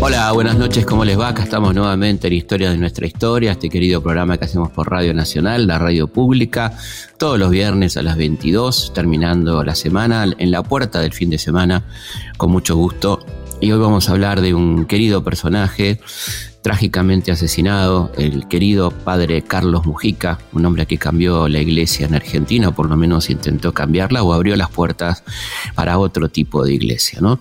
Hola, buenas noches, ¿cómo les va? Acá estamos nuevamente en Historia de nuestra historia, este querido programa que hacemos por Radio Nacional, la radio pública, todos los viernes a las 22, terminando la semana, en la puerta del fin de semana, con mucho gusto. Y hoy vamos a hablar de un querido personaje trágicamente asesinado, el querido padre Carlos Mujica, un hombre que cambió la iglesia en Argentina, o por lo menos intentó cambiarla, o abrió las puertas para otro tipo de iglesia, ¿no?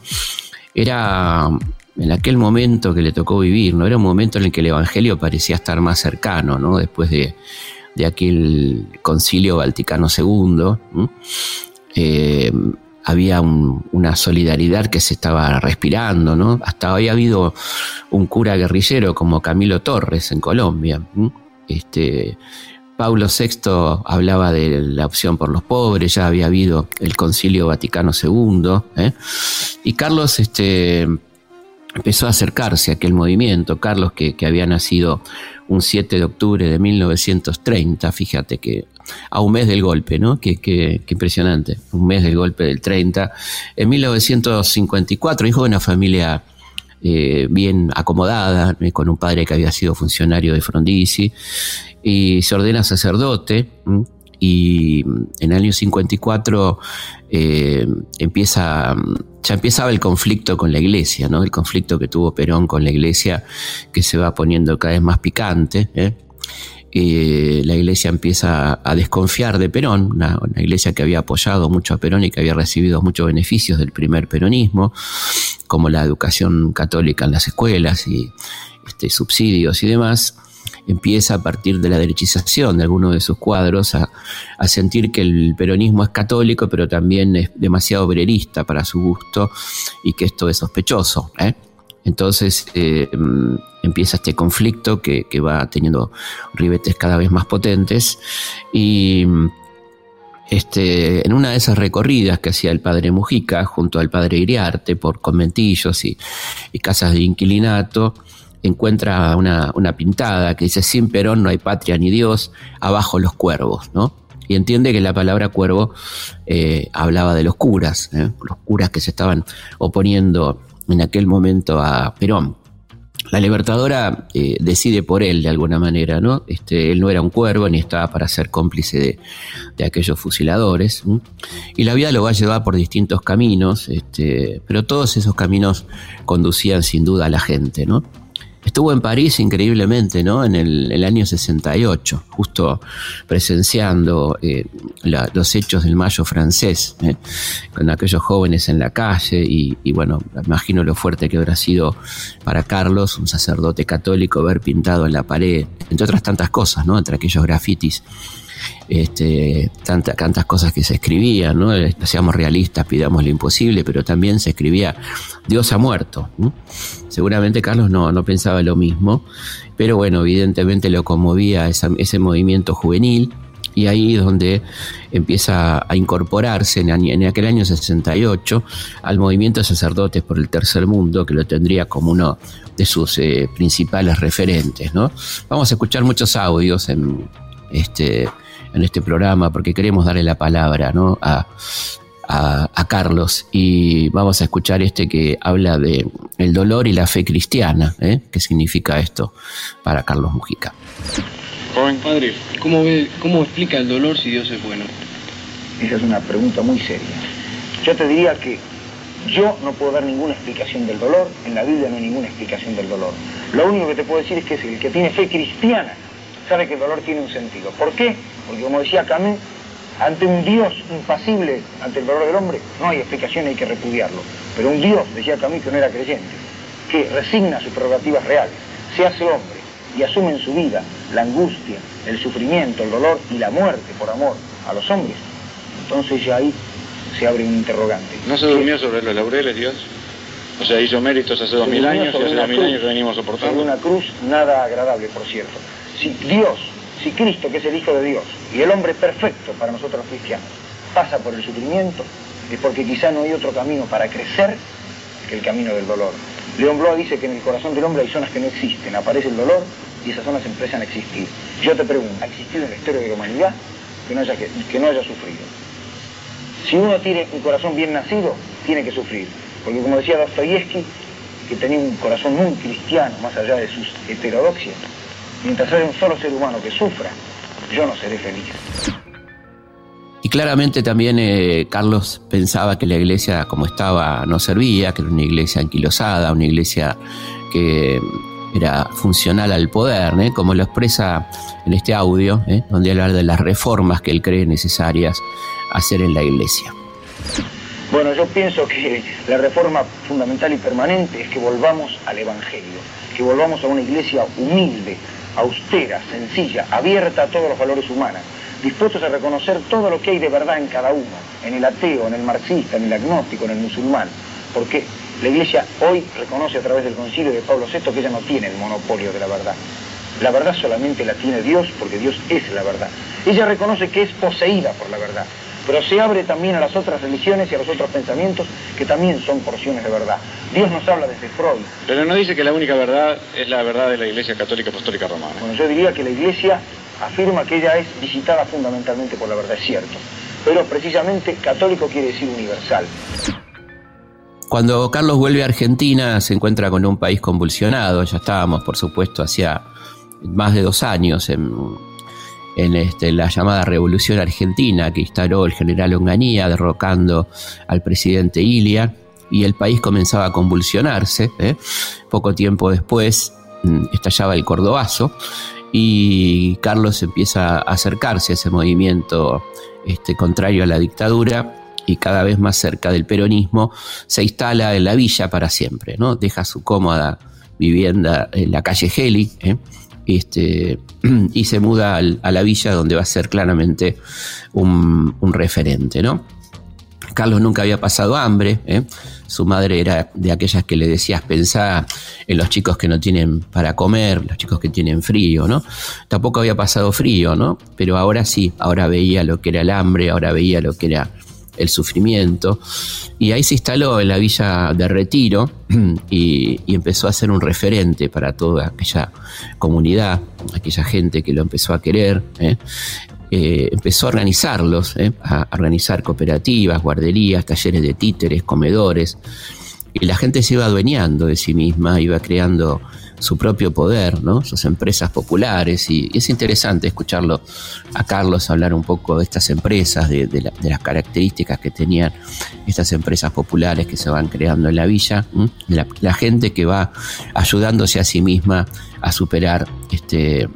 Era en aquel momento que le tocó vivir, ¿no? Era un momento en el que el Evangelio parecía estar más cercano, ¿no? Después de, aquel concilio Vaticano II, había una solidaridad que se estaba respirando, ¿no? Hasta había habido un cura guerrillero como Camilo Torres en Colombia. Este, Pablo VI hablaba de la opción por los pobres, ya había habido el Concilio Vaticano II, ¿eh? y Carlos este, empezó a acercarse a aquel movimiento. Carlos, que, había nacido un 7 de octubre de 1930, fíjate que a un mes del golpe, ¿no? Qué, impresionante, un mes del golpe del 30. En 1954, hijo de una familia eh, bien acomodada, eh, con un padre que había sido funcionario de Frondizi, y se ordena sacerdote y en el año 54 eh, empieza, ya empezaba el conflicto con la iglesia, ¿no? el conflicto que tuvo Perón con la iglesia que se va poniendo cada vez más picante. ¿Eh? la iglesia empieza a desconfiar de Perón, una, iglesia que había apoyado mucho a Perón y que había recibido muchos beneficios del primer peronismo, como la educación católica en las escuelas y este, subsidios y demás empieza a partir de la derechización de algunos de sus cuadros a, sentir que el peronismo es católico, pero también es demasiado obrerista para su gusto y que esto es sospechoso. ¿eh? Entonces eh, empieza este conflicto que, va teniendo ribetes cada vez más potentes y este, en una de esas recorridas que hacía el padre Mujica junto al padre Iriarte por conventillos y casas de inquilinato, encuentra una, pintada que dice, sin Perón no hay patria ni Dios, abajo los cuervos, ¿no? Y entiende que la palabra cuervo eh, hablaba de los curas, ¿eh? los curas que se estaban oponiendo en aquel momento a Perón. La libertadora eh, decide por él de alguna manera, ¿no? Este, él no era un cuervo ni estaba para ser cómplice de, aquellos fusiladores. Y la vida lo va a llevar por distintos caminos, este, pero todos esos caminos conducían sin duda a la gente, ¿no? Estuvo en París increíblemente, ¿no? En el, año 68, justo presenciando eh, los hechos del Mayo francés, ¿eh? con aquellos jóvenes en la calle y, y, bueno, imagino lo fuerte que habrá sido para Carlos, un sacerdote católico, ver pintado en la pared, entre otras tantas cosas, ¿no? Entre aquellos grafitis este, tantas cosas que se escribían, ¿no? Seamos realistas, pidamos lo imposible, pero también se escribía Dios ha muerto. Seguramente Carlos no, no, pensaba lo mismo, pero bueno, evidentemente lo conmovía ese movimiento juvenil y ahí es donde empieza a incorporarse en, aquel año 68 al movimiento de sacerdotes por el tercer mundo, que lo tendría como uno de sus eh, principales referentes. ¿no? Vamos a escuchar muchos audios en, este, en este programa porque queremos darle la palabra a, Carlos y vamos a escuchar este que habla de el dolor y la fe cristiana. ¿eh? ¿Qué significa esto para Carlos Mujica? Joven padre, ¿cómo, ve, ¿cómo explica el dolor si Dios es bueno? Esa es una pregunta muy seria. Yo te diría que yo no puedo dar ninguna explicación del dolor, en la Biblia no hay ninguna explicación del dolor. Lo único que te puedo decir es que el que tiene fe cristiana sabe que el dolor tiene un sentido. ¿Por qué? Porque como decía Camus, ante un Dios impasible ante el dolor del hombre, no hay explicación, hay que repudiarlo. Pero un Dios, decía Camus, que no era creyente, que resigna sus prerrogativas reales, se hace hombre y asume en su vida la angustia, el sufrimiento, el dolor y la muerte por amor a los hombres, entonces ya ahí se abre un interrogante. ¿No se durmió sobre los laureles Dios? O sea, hizo méritos hace dos mil años y hace dos mil años que venimos soportando. Sobre una cruz nada agradable, por cierto si Dios, si Cristo, que es el Hijo de Dios, y el hombre perfecto para nosotros los cristianos, pasa por el sufrimiento, es porque quizá no hay otro camino para crecer que el camino del dolor. León Blois dice que en el corazón del hombre hay zonas que no existen, aparece el dolor y esas zonas empiezan a existir. Yo te pregunto, ¿ha existido en la historia de la humanidad que no haya, que, no haya sufrido? Si uno tiene un corazón bien nacido, tiene que sufrir. Porque como decía Dostoyevsky, que tenía un corazón muy cristiano, más allá de sus heterodoxias, mientras haya un solo ser humano que sufra, yo no seré feliz. Y claramente también eh, Carlos pensaba que la iglesia como estaba no servía, que era una iglesia anquilosada, una iglesia que era funcional al poder, ¿eh? como lo expresa en este audio, ¿eh? donde habla de las reformas que él cree necesarias hacer en la iglesia. Bueno, yo pienso que la reforma fundamental y permanente es que volvamos al Evangelio, que volvamos a una iglesia humilde, austera, sencilla, abierta a todos los valores humanos, dispuestos a reconocer todo lo que hay de verdad en cada uno, en el ateo, en el marxista, en el agnóstico, en el musulmán, porque la iglesia hoy reconoce a través del concilio de Pablo VI que ella no tiene el monopolio de la verdad. La verdad solamente la tiene Dios porque Dios es la verdad. Ella reconoce que es poseída por la verdad pero se abre también a las otras religiones y a los otros pensamientos que también son porciones de verdad. Dios nos habla desde Freud. Pero no dice que la única verdad es la verdad de la Iglesia Católica Apostólica Romana. Bueno, yo diría que la Iglesia afirma que ella es visitada fundamentalmente por la verdad, es cierto. Pero precisamente católico quiere decir universal. Cuando Carlos vuelve a Argentina se encuentra con un país convulsionado, ya estábamos por supuesto hacía más de dos años en en este, la llamada Revolución Argentina que instaló el general Onganía derrocando al presidente Ilia y el país comenzaba a convulsionarse. ¿eh? Poco tiempo después mm, estallaba el Cordobazo y Carlos empieza a acercarse a ese movimiento este, contrario a la dictadura y cada vez más cerca del peronismo, se instala en la villa para siempre, ¿no? Deja su cómoda vivienda en la calle Geli, ¿eh? Este, y se muda a la villa donde va a ser claramente un, referente, ¿no? Carlos nunca había pasado hambre, ¿eh? su madre era de aquellas que le decías pensar en los chicos que no tienen para comer, los chicos que tienen frío, ¿no? Tampoco había pasado frío, ¿no? Pero ahora sí, ahora veía lo que era el hambre, ahora veía lo que era el sufrimiento. Y ahí se instaló en la villa de Retiro y, empezó a ser un referente para toda aquella comunidad, aquella gente que lo empezó a querer. ¿eh? Eh, empezó a organizarlos, ¿eh? a organizar cooperativas, guarderías, talleres de títeres, comedores. Y la gente se iba adueñando de sí misma, iba creando su propio poder, ¿no? sus empresas populares. Y, es interesante escucharlo a Carlos hablar un poco de estas empresas, de, las características que tenían estas empresas populares que se van creando en la villa, la, gente que va ayudándose a sí misma a superar este,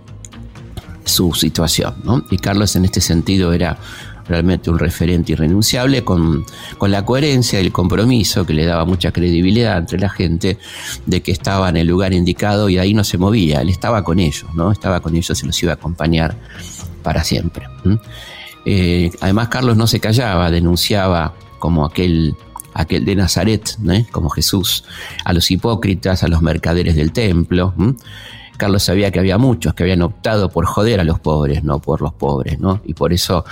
su situación. Y Carlos en este sentido era realmente un referente irrenunciable con, la coherencia y el compromiso que le daba mucha credibilidad entre la gente de que estaba en el lugar indicado y ahí no se movía, él estaba con ellos, ¿no? Estaba con ellos y los iba a acompañar para siempre. Eh, además Carlos no se callaba, denunciaba como aquel aquel de Nazaret, como Jesús, a los hipócritas, a los mercaderes del templo. Carlos sabía que había muchos que habían optado por joder a los pobres, no por los pobres, ¿no? Y por eso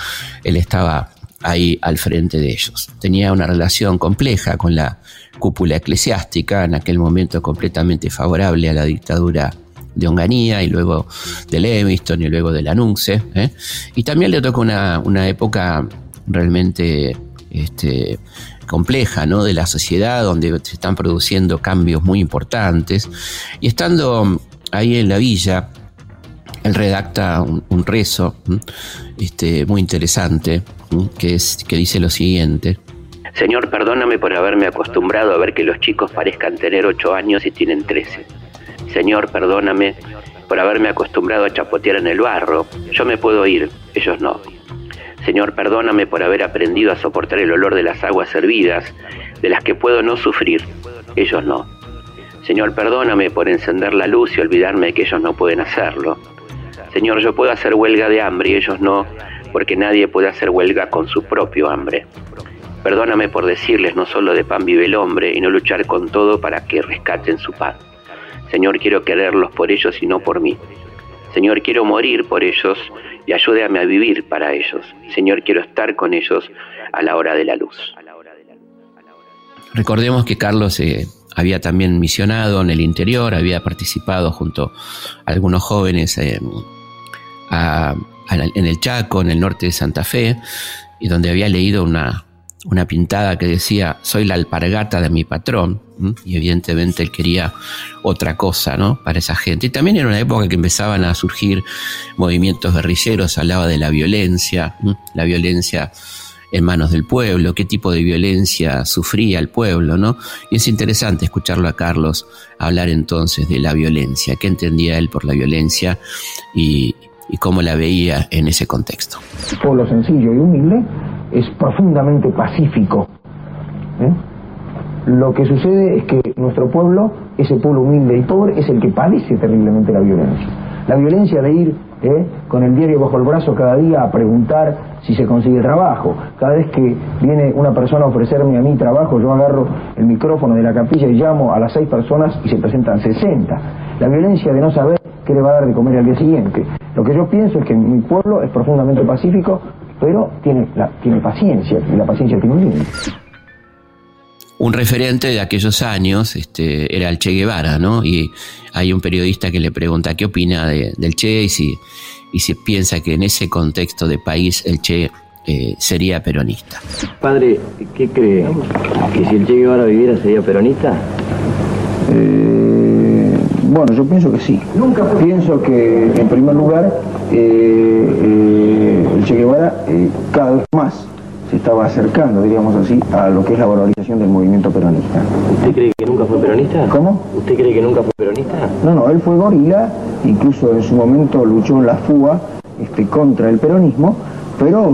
él estaba ahí al frente de ellos. Tenía una relación compleja con la cúpula eclesiástica, en aquel momento completamente favorable a la dictadura de Onganía y luego de Leviston y luego de Lanunce. ¿eh? Y también le tocó una, época realmente este, compleja ¿no? de la sociedad donde se están produciendo cambios muy importantes. Y estando ahí en la villa, él redacta un, rezo este, muy interesante que, es, que dice lo siguiente. Señor, perdóname por haberme acostumbrado a ver que los chicos parezcan tener ocho años y tienen trece. Señor, perdóname por haberme acostumbrado a chapotear en el barro. Yo me puedo ir, ellos no. Señor, perdóname por haber aprendido a soportar el olor de las aguas hervidas, de las que puedo no sufrir, ellos no. Señor, perdóname por encender la luz y olvidarme de que ellos no pueden hacerlo. Señor, yo puedo hacer huelga de hambre y ellos no, porque nadie puede hacer huelga con su propio hambre. Perdóname por decirles no solo de pan vive el hombre y no luchar con todo para que rescaten su pan. Señor, quiero quererlos por ellos y no por mí. Señor, quiero morir por ellos y ayúdame a vivir para ellos. Señor, quiero estar con ellos a la hora de la luz. Recordemos que Carlos eh, había también misionado en el interior, había participado junto a algunos jóvenes en el Chaco, en el norte de Santa Fe, y donde había leído una, una pintada que decía, soy la alpargata de mi patrón, y evidentemente él quería otra cosa, ¿no? Para esa gente. Y también era una época que empezaban a surgir movimientos guerrilleros, hablaba de la violencia, la violencia en manos del pueblo, qué tipo de violencia sufría el pueblo, ¿no? Y es interesante escucharlo a Carlos hablar entonces de la violencia, qué entendía él por la violencia y, cómo la veía en ese contexto. Pueblo sencillo y humilde es profundamente pacífico. ¿eh? Lo que sucede es que nuestro pueblo, ese pueblo humilde y pobre, es el que padece terriblemente la violencia. La violencia de ir ¿eh? con el diario bajo el brazo cada día a preguntar si se consigue trabajo. Cada vez que viene una persona a ofrecerme a mí trabajo, yo agarro el micrófono de la capilla y llamo a las seis personas y se presentan 60. La violencia de no saber qué le va a dar de comer al día siguiente. Lo que yo pienso es que mi pueblo es profundamente pacífico, pero tiene, tiene paciencia, y la paciencia tiene un límite. Un referente de aquellos años este, era el Che Guevara, ¿no? Y hay un periodista que le pregunta qué opina del Che y si, y si piensa que en ese contexto de país el Che eh, sería peronista. Padre, ¿qué cree? ¿Que si el Che Guevara viviera sería peronista? Eh, bueno, yo pienso que sí. Nunca pienso que, en primer lugar, eh, el Che Guevara cada vez más se estaba acercando, diríamos así, a lo que es la valorización del movimiento peronista. ¿Usted cree que nunca fue peronista? ¿Cómo? ¿Usted cree que nunca fue peronista? No, no, él fue gorila, incluso en su momento luchó en la fuga este, contra el peronismo, pero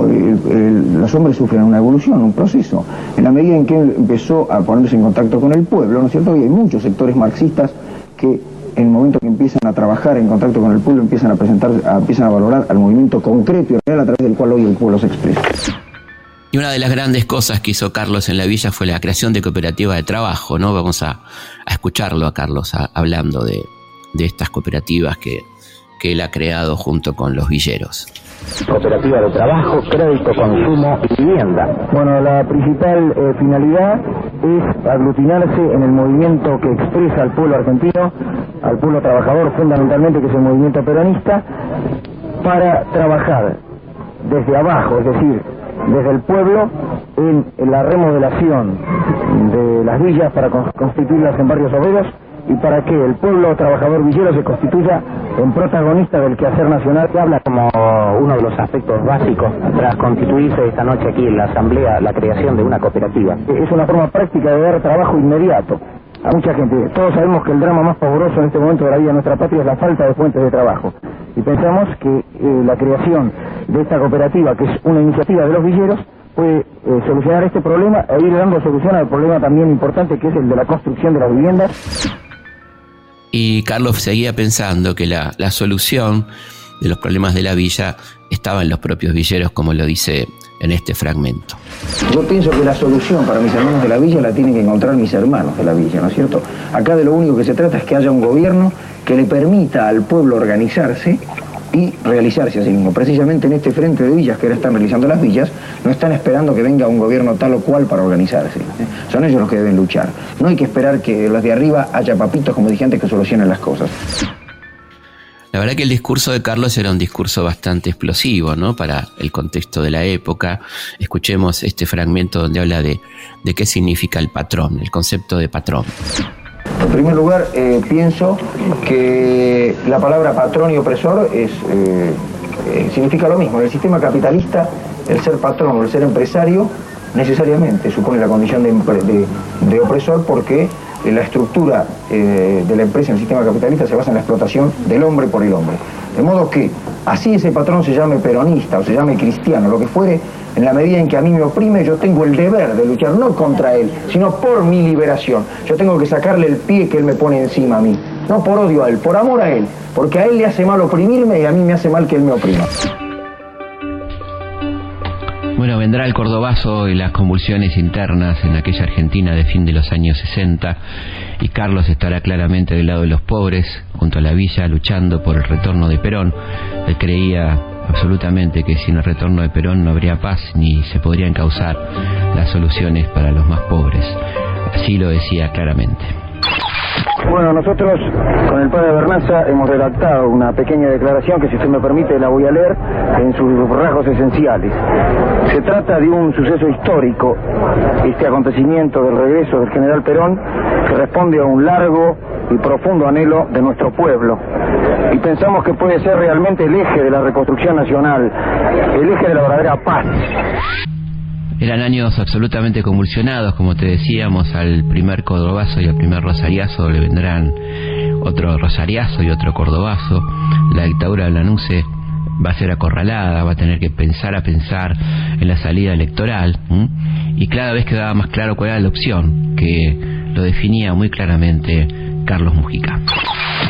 los hombres sufren una evolución, un proceso. En la medida en que él empezó a ponerse en contacto con el pueblo, ¿no es cierto? Y hay muchos sectores marxistas que en el momento que empiezan a trabajar en contacto con el pueblo, empiezan a presentar, empiezan a valorar al movimiento concreto y real a través del cual hoy el pueblo se expresa. Y una de las grandes cosas que hizo Carlos en la villa fue la creación de cooperativas de trabajo, ¿no? Vamos a, escucharlo a Carlos hablando de, estas cooperativas que, él ha creado junto con los villeros. Cooperativa de trabajo, crédito, consumo y vivienda. Bueno, la principal eh, finalidad es aglutinarse en el movimiento que expresa al pueblo argentino, al pueblo trabajador fundamentalmente, que es el movimiento peronista, para trabajar desde abajo, es decir, desde el pueblo en, la remodelación de las villas para constituirlas en barrios obreros y para que el pueblo trabajador villero se constituya en protagonista del quehacer nacional. que habla como uno de los aspectos básicos tras constituirse esta noche aquí en la Asamblea la creación de una cooperativa. Es una forma práctica de dar trabajo inmediato a mucha gente. Todos sabemos que el drama más pavoroso en este momento de la vida de nuestra patria es la falta de fuentes de trabajo. Y pensamos que eh, la creación de esta cooperativa, que es una iniciativa de los villeros, puede eh, solucionar este problema e ir dando solución al problema también importante que es el de la construcción de las viviendas. Y Carlos seguía pensando que la, la solución de los problemas de la villa estaba en los propios villeros, como lo dice en este fragmento. Yo pienso que la solución para mis hermanos de la villa la tienen que encontrar mis hermanos de la villa, ¿no es cierto? Acá de lo único que se trata es que haya un gobierno que le permita al pueblo organizarse y realizarse a sí mismo. Precisamente en este frente de villas que ahora están realizando las villas, no están esperando que venga un gobierno tal o cual para organizarse. Son ellos los que deben luchar. No hay que esperar que los de arriba haya papitos, como dije antes, que solucionen las cosas. La verdad que el discurso de Carlos era un discurso bastante explosivo, ¿no? Para el contexto de la época. Escuchemos este fragmento donde habla de, qué significa el patrón, el concepto de patrón. En primer lugar, eh, pienso que la palabra patrón y opresor es, eh, eh, significa lo mismo. En el sistema capitalista, el ser patrón o el ser empresario necesariamente supone la condición de opresor porque la estructura eh, de la empresa en el sistema capitalista se basa en la explotación del hombre por el hombre. De modo que, así ese patrón se llame peronista o se llame cristiano, lo que fuere, en la medida en que a mí me oprime, yo tengo el deber de luchar no contra él, sino por mi liberación. Yo tengo que sacarle el pie que él me pone encima a mí. No por odio a él, por amor a él. Porque a él le hace mal oprimirme y a mí me hace mal que él me oprima. Bueno, vendrá el cordobazo y las convulsiones internas en aquella Argentina de fin de los años 60 y Carlos estará claramente del lado de los pobres, junto a la villa, luchando por el retorno de Perón. Él creía absolutamente que sin el retorno de Perón no habría paz ni se podrían causar las soluciones para los más pobres. Así lo decía claramente. Bueno, nosotros con el padre Bernaza hemos redactado una pequeña declaración que si usted me permite la voy a leer en sus rasgos esenciales. Se trata de un suceso histórico, este acontecimiento del regreso del general Perón, que responde a un largo y profundo anhelo de nuestro pueblo. Y pensamos que puede ser realmente el eje de la reconstrucción nacional, el eje de la verdadera paz. Eran años absolutamente convulsionados, como te decíamos, al primer cordobazo y al primer rosariazo le vendrán otro rosariazo y otro cordobazo. La dictadura de Lanuse va a ser acorralada, va a tener que pensar a pensar en la salida electoral y cada vez quedaba más claro cuál era la opción, que lo definía muy claramente Carlos Mujica.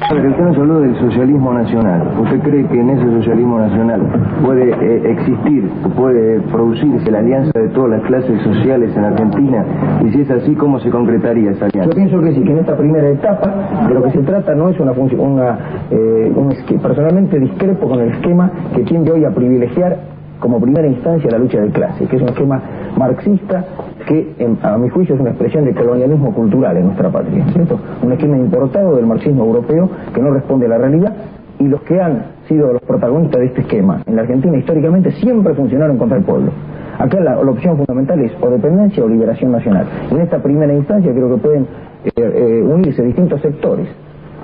Usted nos habló del socialismo nacional. ¿Usted cree que en ese socialismo nacional puede eh, existir, puede producirse la alianza de todas las clases sociales en Argentina? Y si es así, ¿cómo se concretaría esa alianza? Yo pienso que sí, que en esta primera etapa de lo que se trata no es una función, una, eh, un personalmente discrepo con el esquema que tiende hoy a privilegiar como primera instancia la lucha de clase, que es un esquema marxista que a mi juicio es una expresión de colonialismo cultural en nuestra patria, ¿cierto? Un esquema importado del marxismo europeo que no responde a la realidad y los que han sido los protagonistas de este esquema en la Argentina históricamente siempre funcionaron contra el pueblo. Acá la, opción fundamental es o dependencia o liberación nacional. En esta primera instancia creo que pueden eh, eh, unirse distintos sectores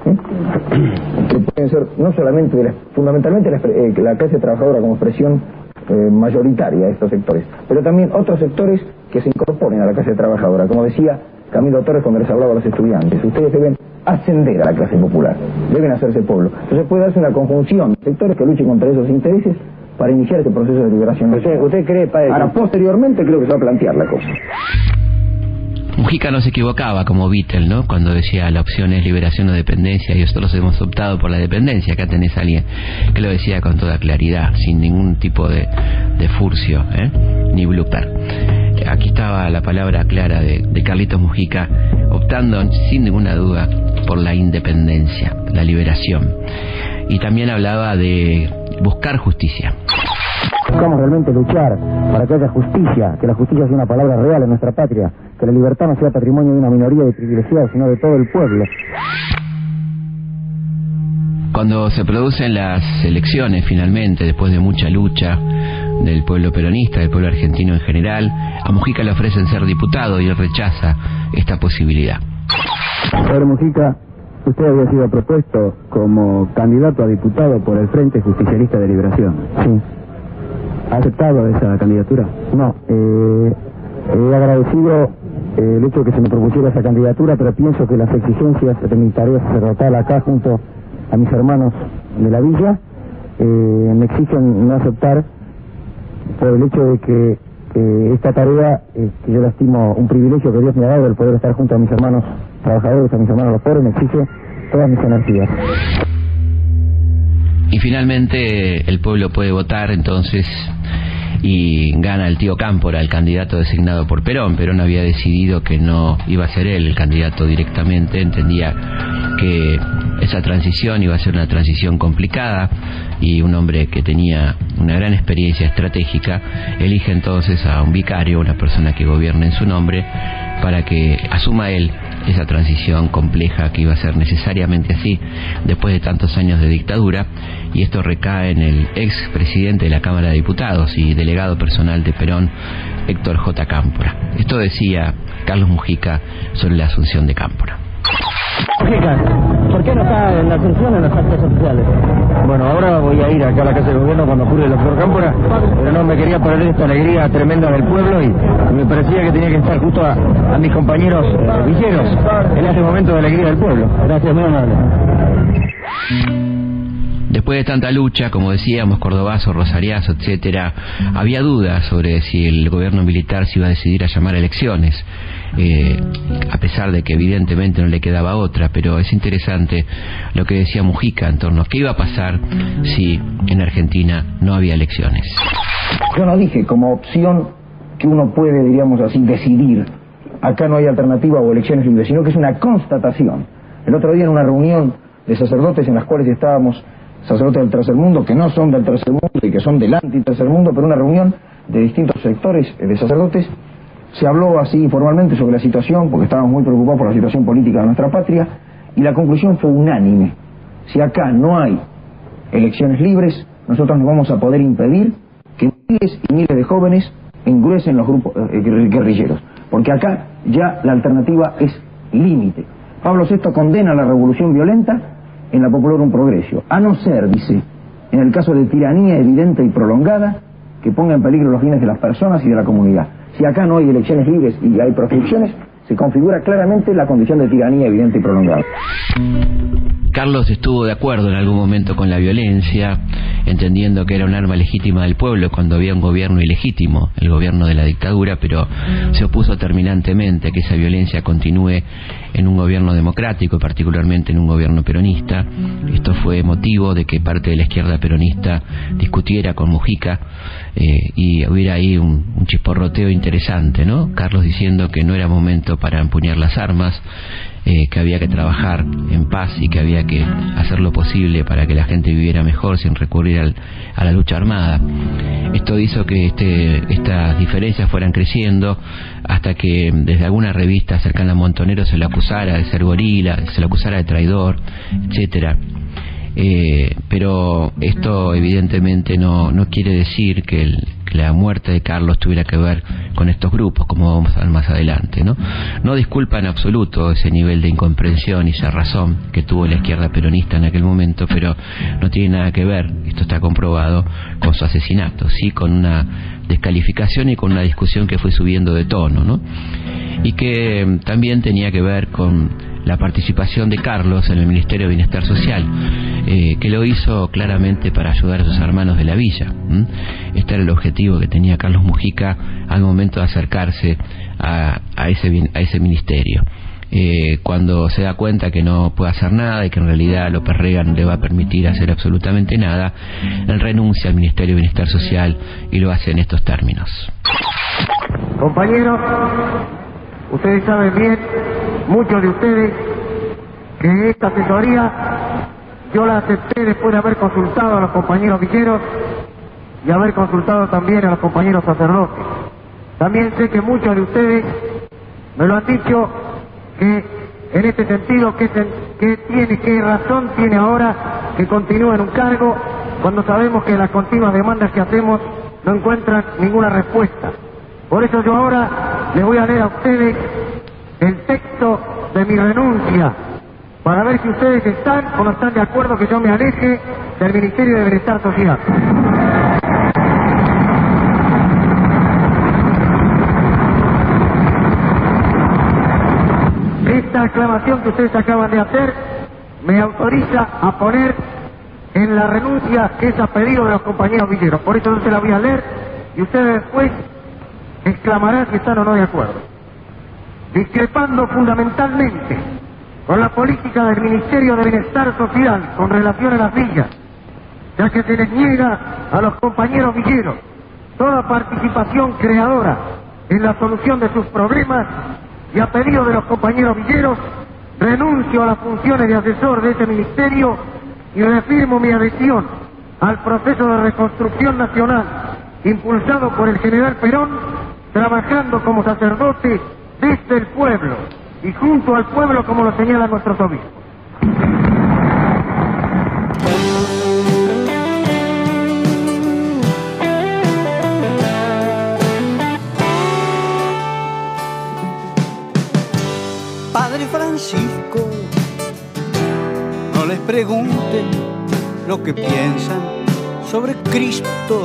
¿eh? que pueden ser no solamente, fundamentalmente la, la clase trabajadora como expresión eh, mayoritaria de estos sectores, pero también otros sectores que se incorporen a la clase trabajadora, como decía Camilo Torres cuando les hablaba a los estudiantes, ustedes deben ascender a la clase popular, deben hacerse pueblo. Entonces puede darse una conjunción de sectores que luchen contra esos intereses para iniciar este proceso de liberación. ¿Usted, usted cree, padre? Ahora, posteriormente creo que se va a plantear la cosa. Mujica no se equivocaba como Beatle, ¿no? Cuando decía la opción es liberación o dependencia y nosotros hemos optado por la dependencia. Acá tenés a alguien que lo decía con toda claridad, sin ningún tipo de, furcio, ¿eh? Ni blooper. Aquí estaba la palabra clara de, de Carlitos Mujica, optando sin ninguna duda por la independencia, la liberación. Y también hablaba de buscar justicia. Buscamos realmente luchar para que haya justicia, que la justicia sea una palabra real en nuestra patria, que la libertad no sea patrimonio de una minoría de privilegiados, sino de todo el pueblo. Cuando se producen las elecciones finalmente, después de mucha lucha del pueblo peronista, del pueblo argentino en general, a Mujica le ofrecen ser diputado y él rechaza esta posibilidad. Señor Mujica, usted había sido propuesto como candidato a diputado por el Frente Justicialista de Liberación. Sí. ¿Ha aceptado esa candidatura? No. Eh, he agradecido el hecho de que se me propusiera esa candidatura, pero pienso que las exigencias de mi tarea sacerdotal acá junto a mis hermanos de la villa eh, me exigen no aceptar por el hecho de que esta tarea, que yo la estimo un privilegio que Dios me ha dado, el poder estar junto a mis hermanos trabajadores, a mis hermanos los pobres, me exige todas mis energías. Y finalmente el pueblo puede votar entonces y gana el tío Cámpora, el candidato designado por Perón. Perón había decidido que no iba a ser él el candidato directamente, entendía que esa transición iba a ser una transición complicada y un hombre que tenía una gran experiencia estratégica elige entonces a un vicario, una persona que gobierne en su nombre, para que asuma él esa transición compleja que iba a ser necesariamente así después de tantos años de dictadura y esto recae en el ex presidente de la Cámara de Diputados y delegado personal de Perón, Héctor J. Cámpora. Esto decía Carlos Mujica sobre la asunción de Cámpora. ¿Por qué no está en la asunción en los actos oficiales? Bueno, ahora voy a ir acá a la Casa de Gobierno cuando jure el doctor Cámpora, pero no me quería perder esta alegría tremenda del pueblo y me parecía que tenía que estar justo a, mis compañeros eh, villeros en este momento de alegría del pueblo. Gracias, muy amable. Después de tanta lucha, como decíamos, Cordobazo, Rosariazo, etcétera, había dudas sobre si el gobierno militar se iba a decidir a llamar a elecciones, eh, a pesar de que evidentemente no le quedaba otra, pero es interesante lo que decía Mujica en torno a qué iba a pasar si en Argentina no había elecciones. Yo no dije como opción que uno puede, diríamos así, decidir. Acá no hay alternativa o elecciones libres, sino que es una constatación. El otro día en una reunión de sacerdotes en las cuales estábamos sacerdotes del tercer mundo, que no son del tercer mundo y que son del anti-tercer mundo, pero una reunión de distintos sectores de sacerdotes, se habló así informalmente sobre la situación, porque estábamos muy preocupados por la situación política de nuestra patria, y la conclusión fue unánime. Si acá no hay elecciones libres, nosotros no vamos a poder impedir que miles y miles de jóvenes engruesen los grupos eh, guerrilleros, porque acá ya la alternativa es límite. Pablo VI condena la revolución violenta en la popular un progreso, a no ser, dice, en el caso de tiranía evidente y prolongada, que ponga en peligro los bienes de las personas y de la comunidad. Si acá no hay elecciones libres y hay proscripciones, se configura claramente la condición de tiranía evidente y prolongada. Carlos estuvo de acuerdo en algún momento con la violencia, entendiendo que era un arma legítima del pueblo cuando había un gobierno ilegítimo, el gobierno de la dictadura, pero se opuso terminantemente a que esa violencia continúe en un gobierno democrático, particularmente en un gobierno peronista. Esto fue motivo de que parte de la izquierda peronista discutiera con Mujica eh, y hubiera ahí un, un chisporroteo interesante, ¿no? Carlos diciendo que no era momento para empuñar las armas, eh, que había que trabajar en paz y que había que hacer lo posible para que la gente viviera mejor sin recurrir al, a la lucha armada. Esto hizo que este, estas diferencias fueran creciendo hasta que desde alguna revista cercana a Montonero se lo acusara de ser gorila, se lo acusara de traidor, etcétera. Eh, pero esto evidentemente no, no quiere decir que, el, que, la muerte de Carlos tuviera que ver con estos grupos, como vamos a ver más adelante. ¿no? no disculpa en absoluto ese nivel de incomprensión y esa razón que tuvo la izquierda peronista en aquel momento, pero no tiene nada que ver, esto está comprobado, con su asesinato, sí con una descalificación y con una discusión que fue subiendo de tono, ¿no? y que mm, también tenía que ver con la participación de Carlos en el Ministerio de Bienestar Social, eh, que lo hizo claramente para ayudar a sus hermanos de la villa. Este era el objetivo que tenía Carlos Mujica al momento de acercarse a, a, ese, a ese ministerio. Eh, cuando se da cuenta que no puede hacer nada y que en realidad López Reagan le va a permitir hacer absolutamente nada, él renuncia al Ministerio de Bienestar Social y lo hace en estos términos. Compañeros, ustedes saben bien, muchos de ustedes, que esta asesoría yo la acepté después de haber consultado a los compañeros villeros y haber consultado también a los compañeros sacerdotes. También sé que muchos de ustedes me lo han dicho que en este sentido, ¿qué, qué tiene, qué razón tiene ahora que continúe en un cargo cuando sabemos que las continuas demandas que hacemos no encuentran ninguna respuesta? Por eso yo ahora les voy a leer a ustedes el texto de mi renuncia para ver si ustedes están o no están de acuerdo que yo me aleje del Ministerio de Bienestar Social. Esta aclamación que ustedes acaban de hacer me autoriza a poner en la renuncia que es a pedido de los compañeros villeros. Por eso no se la voy a leer y ustedes después exclamarán si están o no de acuerdo. Discrepando fundamentalmente con la política del Ministerio de Bienestar Social con relación a las villas, ya que se les niega a los compañeros villeros toda participación creadora en la solución de sus problemas y a pedido de los compañeros villeros, renuncio a las funciones de asesor de ese ministerio y reafirmo mi adhesión al proceso de reconstrucción nacional impulsado por el general Perón, trabajando como sacerdote desde el pueblo y junto al pueblo como lo señalan nuestros obispos. Padre Francisco, no les pregunten lo que piensan sobre Cristo.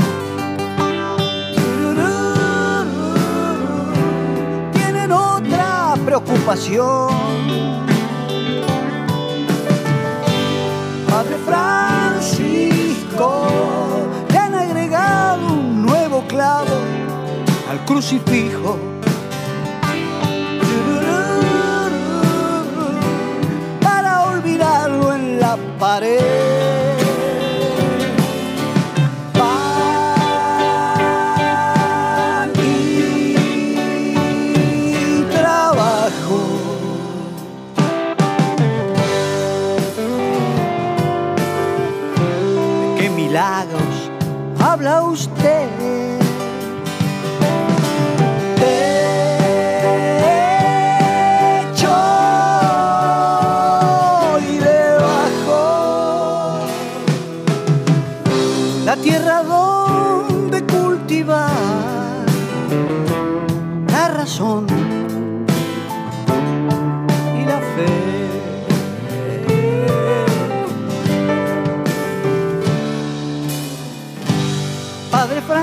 Preocupación. Padre Francisco, le han agregado un nuevo clavo al crucifijo. Para olvidarlo en la pared. habla usted. Debajo, la tierra donde cultivar la razón.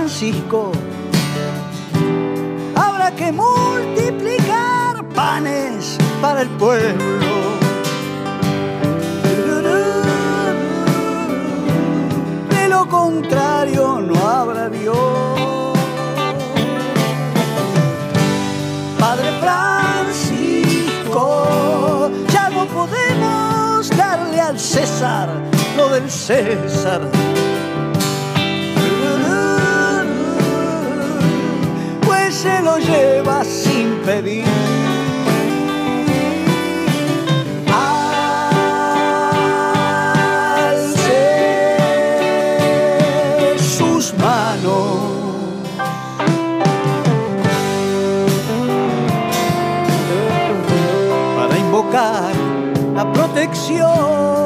Francisco, habrá que multiplicar panes para el pueblo. De lo contrario no habrá Dios. Padre Francisco, ya no podemos darle al César lo del César. Se lo lleva sin pedir. Alce sus manos. para invocar la protección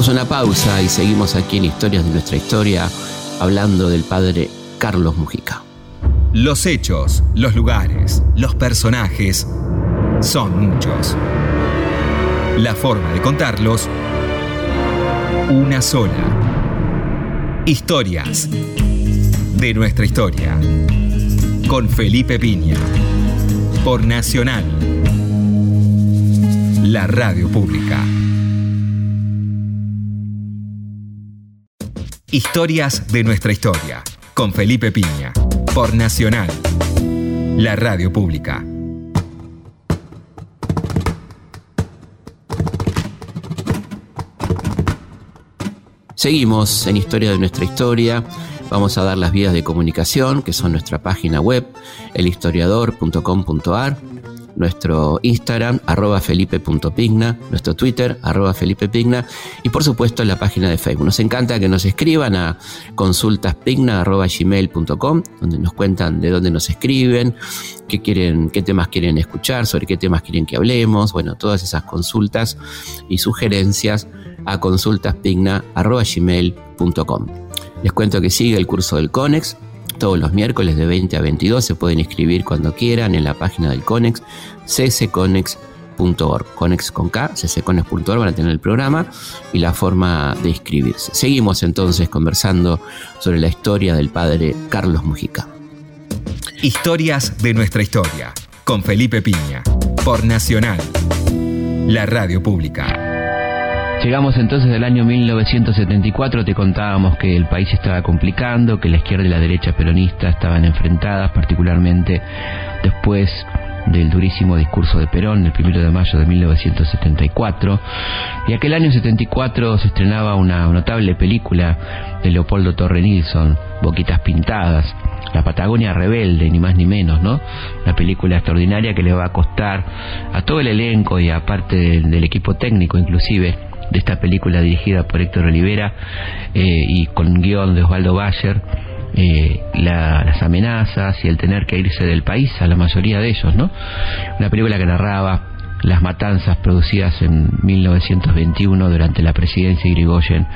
Vamos a una pausa y seguimos aquí en Historias de nuestra historia hablando del padre Carlos Mujica. Los hechos, los lugares, los personajes son muchos. La forma de contarlos, una sola. Historias de nuestra historia. Con Felipe Piña. Por Nacional. La radio pública. Historias de nuestra historia. Con Felipe Piña. Por Nacional. La radio pública. Seguimos en Historia de nuestra historia. Vamos a dar las vías de comunicación, que son nuestra página web, elhistoriador.com.ar, nuestro Instagram, arroba felipe.pigna, nuestro Twitter, arroba felipepigna, y por supuesto la página de Facebook. Nos encanta que nos escriban a consultaspigna.gmail.com, donde nos cuentan de dónde nos escriben, qué, quieren, qué temas quieren escuchar, sobre qué temas quieren que hablemos, bueno, todas esas consultas y sugerencias a consultaspigna.gmail.com. Les cuento que sigue el curso del CONEX, todos los miércoles de 20 a 22. Se pueden inscribir cuando quieran en la página del CONEX, ccconex.org. CONEX con K, ccconex.org van a tener el programa y la forma de inscribirse. Seguimos entonces conversando sobre la historia del padre Carlos Mujica. Historias de nuestra historia. con Felipe Piña, por Nacional, la radio pública. Llegamos entonces del año 1974, te contábamos que el país estaba complicando, que la izquierda y la derecha peronista estaban enfrentadas, particularmente después del durísimo discurso de Perón, el primero de mayo de 1974. Y aquel año 74 se estrenaba una notable película de Leopoldo Torre Nilsson, Boquitas Pintadas, la Patagonia Rebelde, ni más ni menos, ¿no? Una película extraordinaria que le va a costar a todo el elenco y aparte del, equipo técnico inclusive de esta película dirigida por Héctor Olivera eh, y con guion de Osvaldo Bayer, eh, las amenazas y el tener que irse del país a la mayoría de ellos, ¿no? Una película que narraba las matanzas producidas en 1921 durante la presidencia de Irigoyen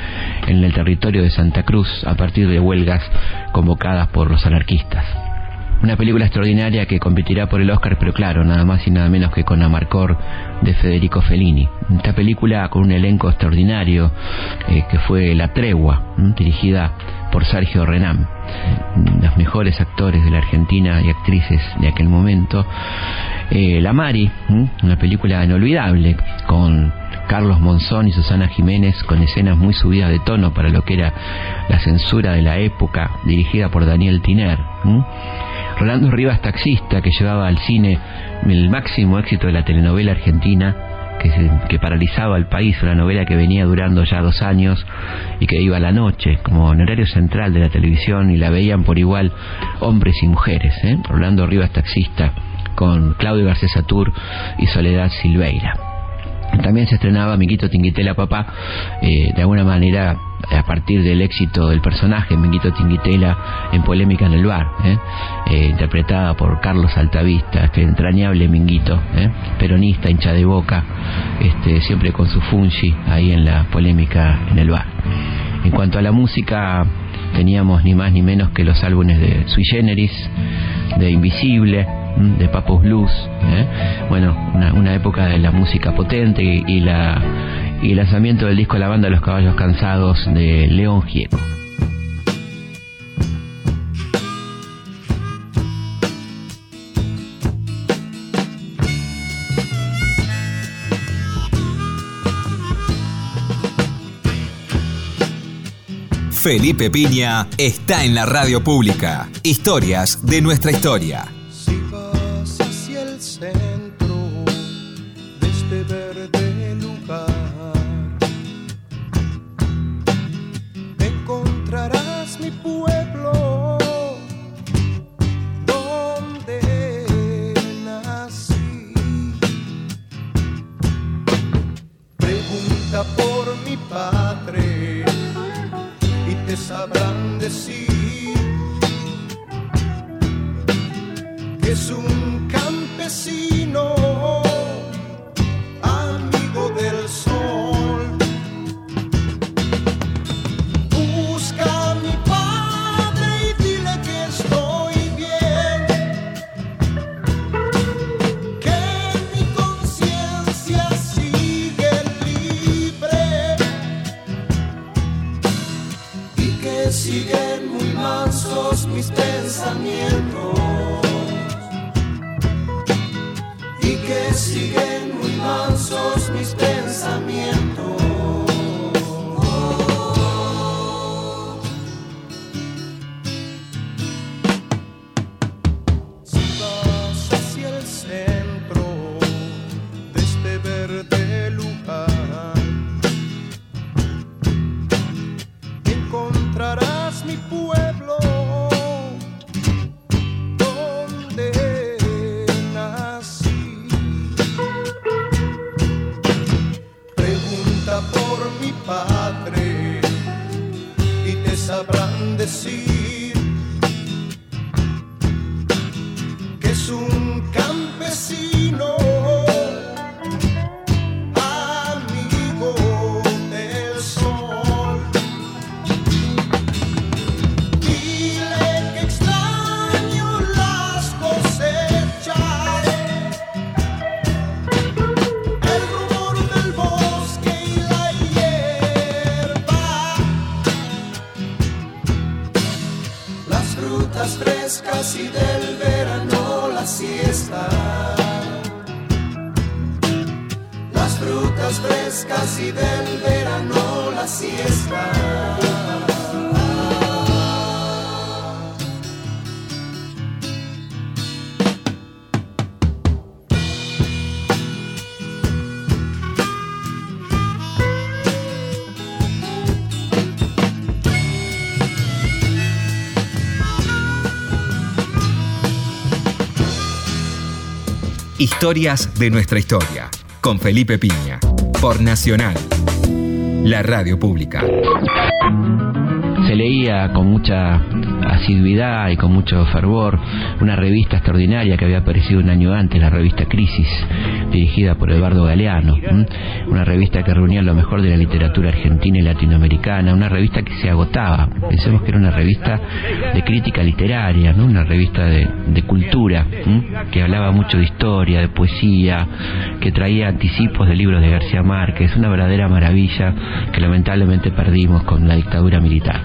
en el territorio de Santa Cruz a partir de huelgas convocadas por los anarquistas. Una película extraordinaria que competirá por el Oscar, pero claro, nada más y nada menos que con Amarcor de Federico Fellini. Esta película con un elenco extraordinario eh, que fue La Tregua, dirigida por Sergio Renam, los mejores actores de la Argentina y actrices de aquel momento. Eh, la Mari, una película inolvidable con Carlos Monzón y Susana Jiménez con escenas muy subidas de tono para lo que era la censura de la época, dirigida por Daniel Tiner. Rolando Rivas Taxista, que llevaba al cine el máximo éxito de la telenovela argentina, que, paralizaba al país, una novela que venía durando ya dos años y que iba a la noche, como en horario central de la televisión, y la veían por igual hombres y mujeres. ¿eh? Rolando Rivas Taxista, con Claudio García Satur y Soledad Silveira. También se estrenaba Miquito Tinguitela Papá, eh, de alguna manera a partir del éxito del personaje Minguito Tinguitela en Polémica en el Bar, ¿eh? Eh, interpretada por Carlos Altavista, este entrañable Minguito, ¿eh? peronista, hincha de boca, este, siempre con su fungi ahí en la Polémica en el Bar. En cuanto a la música, teníamos ni más ni menos que los álbumes de Sui Generis, de Invisible, de Papos Blues, bueno, una, época de la música potente y la y el lanzamiento del disco La Banda los Caballos Cansados de León Gieco. Felipe Piña está en la radio pública. Historias de nuestra historia. Jesús. horas frescas y del verano la siesta. Las frutas frescas y del verano la siesta. Historias de nuestra historia, con Felipe Piña, por Nacional, la radio pública. Se leía con mucha asiduidad y con mucho fervor una revista extraordinaria que había aparecido un año antes, la revista Crisis, dirigida por Eduardo Galeano, una revista que reunía lo mejor de la literatura argentina y latinoamericana, una revista que se agotaba, pensemos que era una revista de crítica literaria, ¿no? una revista de, cultura, que hablaba mucho de historia, de poesía, que traía anticipos de libros de García Márquez, una verdadera maravilla que lamentablemente perdimos con la dictadura militar.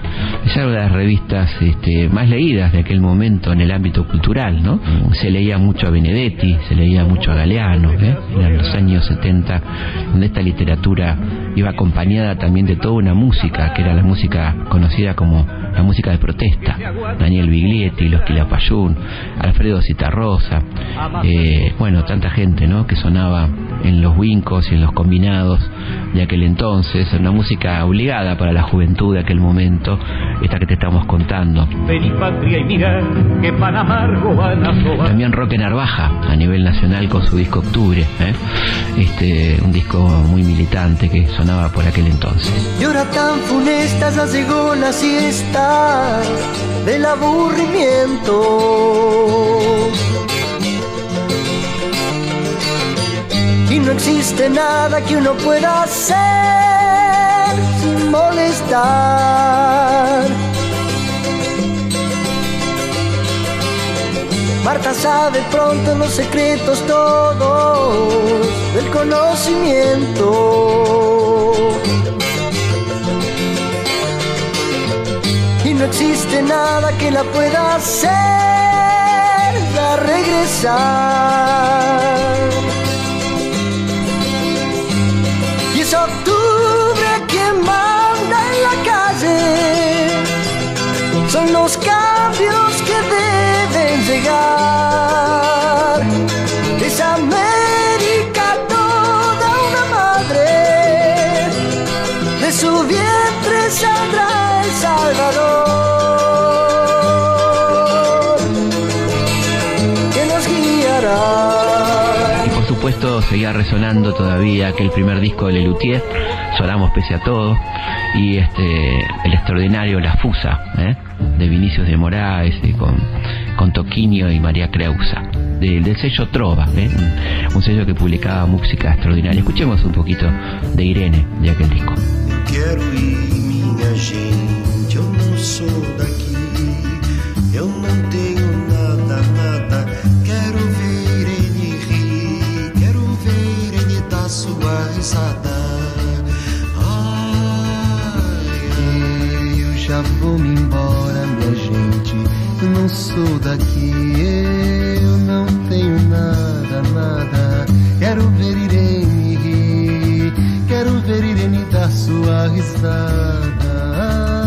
Es una de las revistas este, más leídas de aquel momento en el ámbito cultural, ¿no? Se leía mucho a Benedetti, se leía mucho a Galeano, ¿eh? En los años 70, donde esta literatura iba acompañada también de toda una música, que era la música conocida como la música de protesta, Daniel Biglietti, Los Quilapayún, Alfredo Citarrosa, eh, bueno, tanta gente, ¿no? Que sonaba en los wincos y en los combinados de aquel entonces, una música obligada para la juventud de aquel momento, esta que te estamos contando. También Roque Narvaja, a nivel nacional con su disco Octubre, ¿eh? este, un disco muy militante que sonaba por aquel entonces. Y ahora tan funesta ya llegó la siesta del aburrimiento. Y no existe nada que uno pueda hacer sin molestar. Marta sabe pronto los secretos todos del conocimiento. Y no existe nada que la pueda hacer regresar. octubre quien manda en la calle. Son los llegar. Es América toda una madre. De su vientre saldrá el Salvador. supuesto seguía resonando todavía aquel primer disco de Lelutier, Sonamos pese a todo, y este el extraordinario La Fusa, ¿eh? de Vinicius de Moraes, con, con Toquinho y María Creusa, del sello Trova, ¿eh? un, sello que publicaba música extraordinaria. Escuchemos un poquito de Irene de aquel disco. Quiero gente, no tengo nada, nada, sua risada. Ai, eu já vou sou daqui, eu não tenho nada, nada. Quero ver Irene rir, quero ver Irene dar sua risada.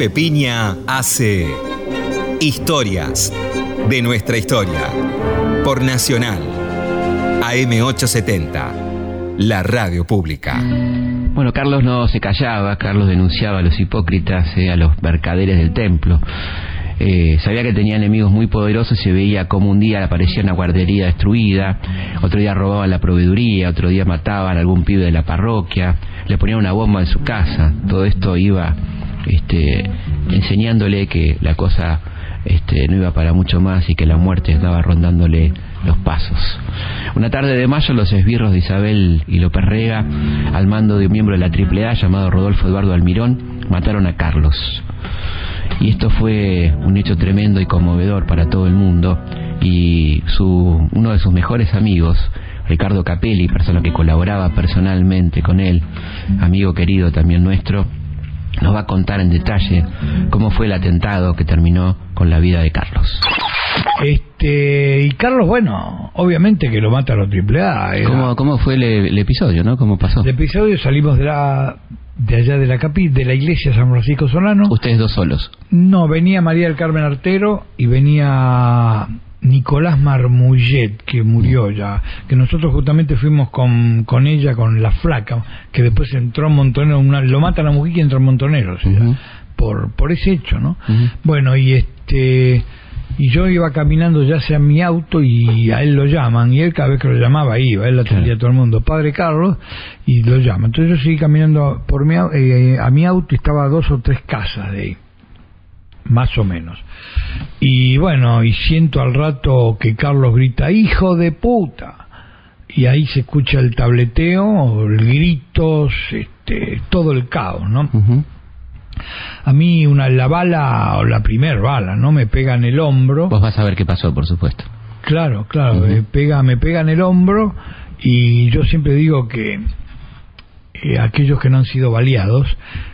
Felipe Piña hace Historias de nuestra historia por Nacional AM870, la radio pública. Bueno, Carlos no se callaba, Carlos denunciaba a los hipócritas, eh, a los mercaderes del templo. Eh, sabía que tenía enemigos muy poderosos y veía como un día aparecía una guardería destruida, otro día robaban la proveeduría, otro día mataban a algún pibe de la parroquia, le ponían una bomba en su casa. Todo esto iba este, enseñándole que la cosa este, no iba para mucho más y que la muerte estaba rondándole los pasos. Una tarde de mayo, los esbirros de Isabel y López Rega, al mando de un miembro de la AAA llamado Rodolfo Eduardo Almirón, mataron a Carlos. Y esto fue un hecho tremendo y conmovedor para todo el mundo. Y su, uno de sus mejores amigos, Ricardo Capelli, persona que colaboraba personalmente con él, amigo querido también nuestro, nos va a contar en detalle cómo fue el atentado que terminó con la vida de Carlos. Este, y Carlos, bueno, obviamente que lo mata a los AAA. era- ¿Cómo, cómo fue el, el episodio, no? ¿Cómo pasó? El episodio salimos de la de allá de la capi, de la iglesia San Francisco Solano. Ustedes dos solos. No, venía María del Carmen Artero y venía Nicolás Marmullet, que murió ya, que nosotros justamente fuimos con, con ella, con la flaca, que después entró en Montonero, una, lo mata la mujer y entró en Montonero, o sea, por, por ese hecho, ¿no? Bueno, y este y yo iba caminando ya hacia mi auto y a él lo llaman y él cada vez que lo llamaba iba, él atendía a todo el mundo, padre Carlos, y lo llama. Entonces yo seguí caminando por mi, eh, a mi auto y estaba a dos o tres casas de ahí, más o menos. Y bueno, y siento al rato que Carlos grita, hijo de puta. Y ahí se escucha el tableteo, gritos, este, todo el caos, ¿no? A mí una la bala o la primer bala, ¿no? Me pega en el hombro. Vos vas a ver qué pasó, por supuesto. Claro, claro, me pega, me pega en el hombro y yo siempre digo que eh, aquellos que no han sido baleados,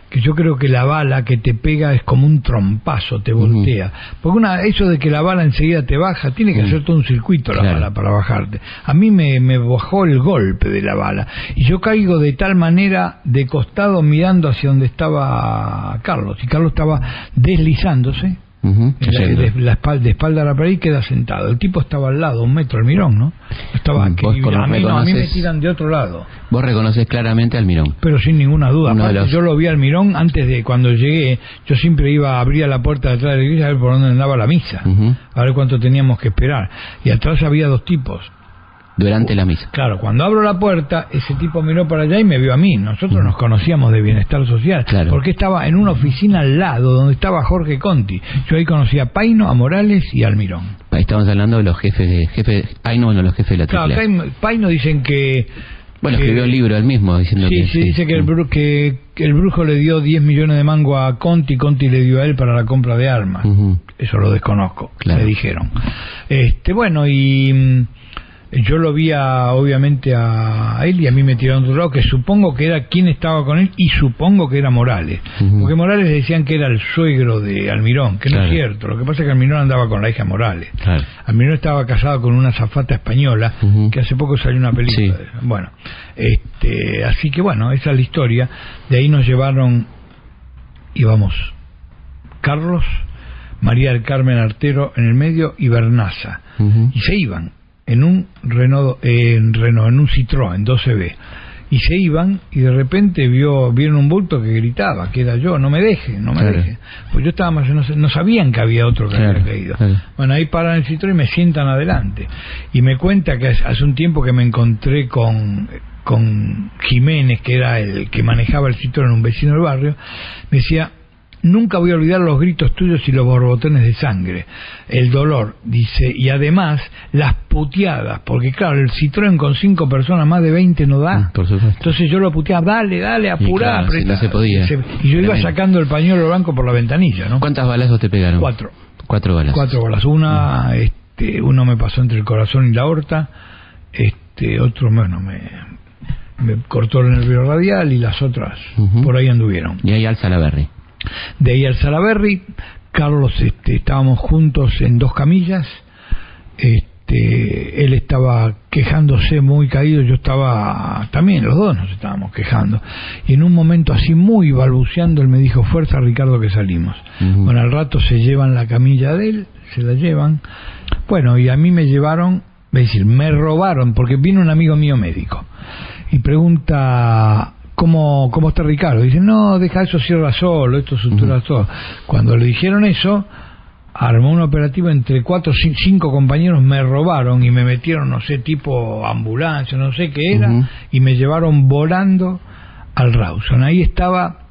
que yo creo que la bala que te pega es como un trompazo, te voltea. Porque una, eso de que la bala enseguida te baja, tiene que hacer todo un circuito la Claro. bala para bajarte. A mí me, me bajó el golpe de la bala y yo caigo de tal manera de costado mirando hacia donde estaba Carlos y Carlos estaba deslizándose Cayendo. de, la espalda, de espalda a la pared y queda sentado. El tipo estaba al lado, un metro, el mirón, ¿no? Estaba que- a, mí, no, a mí me tiran de otro lado, Vos reconoces claramente al Mirón. pero sin ninguna duda. Aparte, los- yo lo vi al mirón antes de cuando llegué. Yo siempre iba a abrir la puerta de atrás de la iglesia a ver por dónde andaba la misa, a ver cuánto teníamos que esperar. Y atrás había dos tipos. Durante la misa. Claro, cuando abro la puerta, ese tipo miró para allá y me vio a mí. Nosotros nos conocíamos de bienestar social, Claro. porque estaba en una oficina al lado donde estaba Jorge Conti. Yo ahí conocía a Paino, a Morales y al Mirón. Ahí estamos hablando de los jefes de... Jefe, ay, no, no, los jefes de la Claro, AAA. acá en Paino dicen que... Bueno, escribió un libro él mismo diciendo Sí, que... sí, dice que el, que, brujo le dio 10 millones de mango a Conti, Conti le dio a él para la compra de armas. Eso lo desconozco, Claro. me dijeron. Este, bueno, y mm, yo lo vi a, obviamente a él y a mí me tiraron de otro lado, que supongo que era quien estaba con él y supongo que era Morales. Porque Morales decían que era el suegro de Almirón, que no es cierto. Lo que pasa es que Almirón andaba con la hija Morales. Claro. Almirón estaba casado con una zafata española que hace poco salió una película. Sí. Bueno, este, así que bueno, esa es la historia. De ahí nos llevaron, íbamos, Carlos, María del Carmen Artero en el medio y Bernaza. Y se iban en un Renault, eh, en Renault, en un Citroën 12B. Y se iban y de repente vio vieron un bulto que gritaba, que era yo, no me deje, no me Claro. deje. Pues yo estaba más, no, no sabían que había otro que Claro, había caído. claro. Bueno, ahí paran el Citroën y me sientan adelante. Y me cuenta que hace- hace un tiempo que me encontré con, con Jiménez, que era el que manejaba el Citroën, un vecino del barrio, me decía, nunca voy a olvidar los gritos tuyos y los borbotones de sangre, el dolor, dice, y además las puteadas, porque claro, el Citroën con cinco personas, más de 20 no da. Mm, Por supuesto. Entonces yo lo puteaba, dale, dale, apurá, claro, no se podía. Y yo iba Tremendo. sacando el pañuelo blanco por la ventanilla, ¿no? ¿Cuántas balazos te pegaron? Cuatro. Cuatro balas. Cuatro bolas. Una, este, uno me pasó entre el corazón y la aorta, este, otro, bueno, me, me cortó el nervio radial y las otras por ahí anduvieron. Y ahí alza la Berry. De ahí al Salaberry, Carlos, este, estábamos juntos en dos camillas, este, él estaba quejándose muy caído, yo estaba también, los dos nos estábamos quejando. Y en un momento así muy balbuceando, él me dijo, fuerza Ricardo que salimos. Bueno, al rato se llevan la camilla de él, se la llevan. Bueno, y a mí me llevaron, es decir, me robaron, porque vino un amigo mío médico y pregunta, ¿cómo, cómo está Ricardo? Dice, no, deja eso, cierra solo, esto sutura todo. Cuando le dijeron eso, armó un operativo entre cuatro o cinco compañeros, me robaron y me metieron, no sé, tipo ambulancia, no sé qué era, y me llevaron volando al Rawson. Ahí estaba,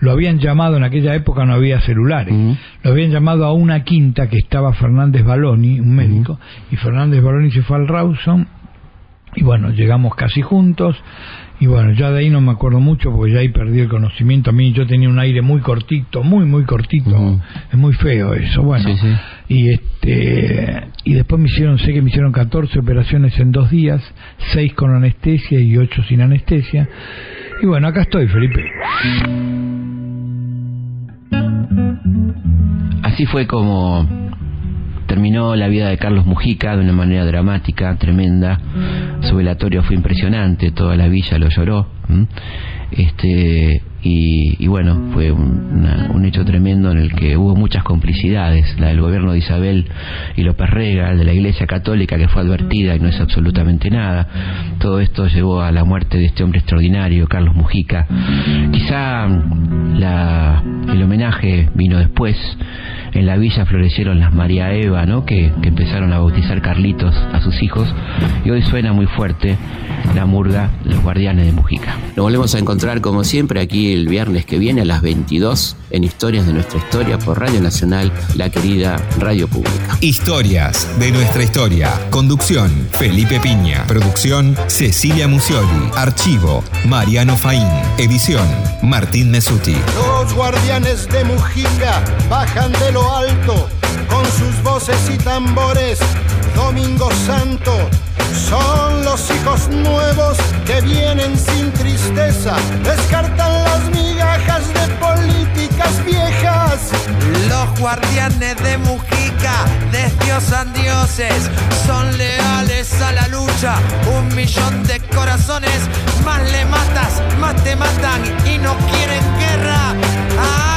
lo habían llamado, en aquella época no había celulares, lo habían llamado a una quinta que estaba Fernández Baloni, un médico, y Fernández Baloni se fue al Rawson, y bueno, llegamos casi juntos, y bueno, ya de ahí no me acuerdo mucho porque ya ahí perdí el conocimiento. A mí yo tenía un aire muy cortito, muy, muy cortito. Es muy feo eso, bueno. Y este y después me hicieron, sé que me hicieron 14 operaciones en dos días, 6 con anestesia y 8 sin anestesia. Y bueno, acá estoy, Felipe. Así fue como terminó la vida de Carlos Mujica de una manera dramática, tremenda. Su velatorio fue impresionante, toda la villa lo lloró. Este, y, bueno, fue un hecho tremendo en el que hubo muchas complicidades, la del gobierno de Isabel y López Rega, de la Iglesia Católica que fue advertida y no es absolutamente nada. Todo esto llevó a la muerte de este hombre extraordinario, Carlos Mujica. Quizá la, el homenaje vino después en la villa florecieron las María Eva, ¿no? Que, que, empezaron a bautizar Carlitos a sus hijos. Y hoy suena muy fuerte la murga Los Guardianes de Mujica. Nos volvemos a encontrar como siempre aquí el viernes que viene a las 22 en Historias de nuestra historia por Radio Nacional, la querida Radio Pública. Historias de nuestra historia. Conducción Felipe Piña. Producción Cecilia Musioli. Archivo Mariano Faín. Edición Martín Mesuti. Los guardianes de Mujica bajan de lo alto con sus voces y tambores. Domingo Santo son los hijos nuevos que vienen sin tristeza, descartan las migajas de políticas viejas. Los guardianes de Mujica desdiosan dioses, son leales a la lucha, un millón de corazones, más le matas, más te matan y no quieren guerra. Agradecen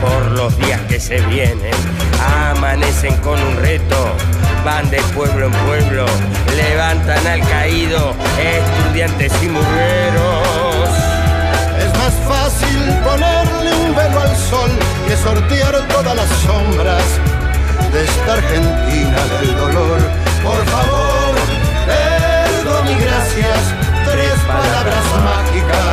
por los días que se vienen. Amanecen con un reto, van de pueblo en pueblo, le van levantan al caído, estudiantes y murgueros. Es más fácil ponerle un velo al sol que sortear todas las sombras de esta Argentina del dolor. Por favor, perdón y gracias, tres palabras mágicas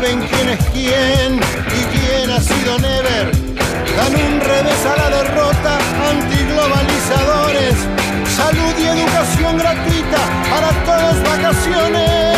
saben quién es quién y quién ha sido Never. Dan un revés a la derrota antiglobalizadores. Salud y educación gratuita para todos vacaciones.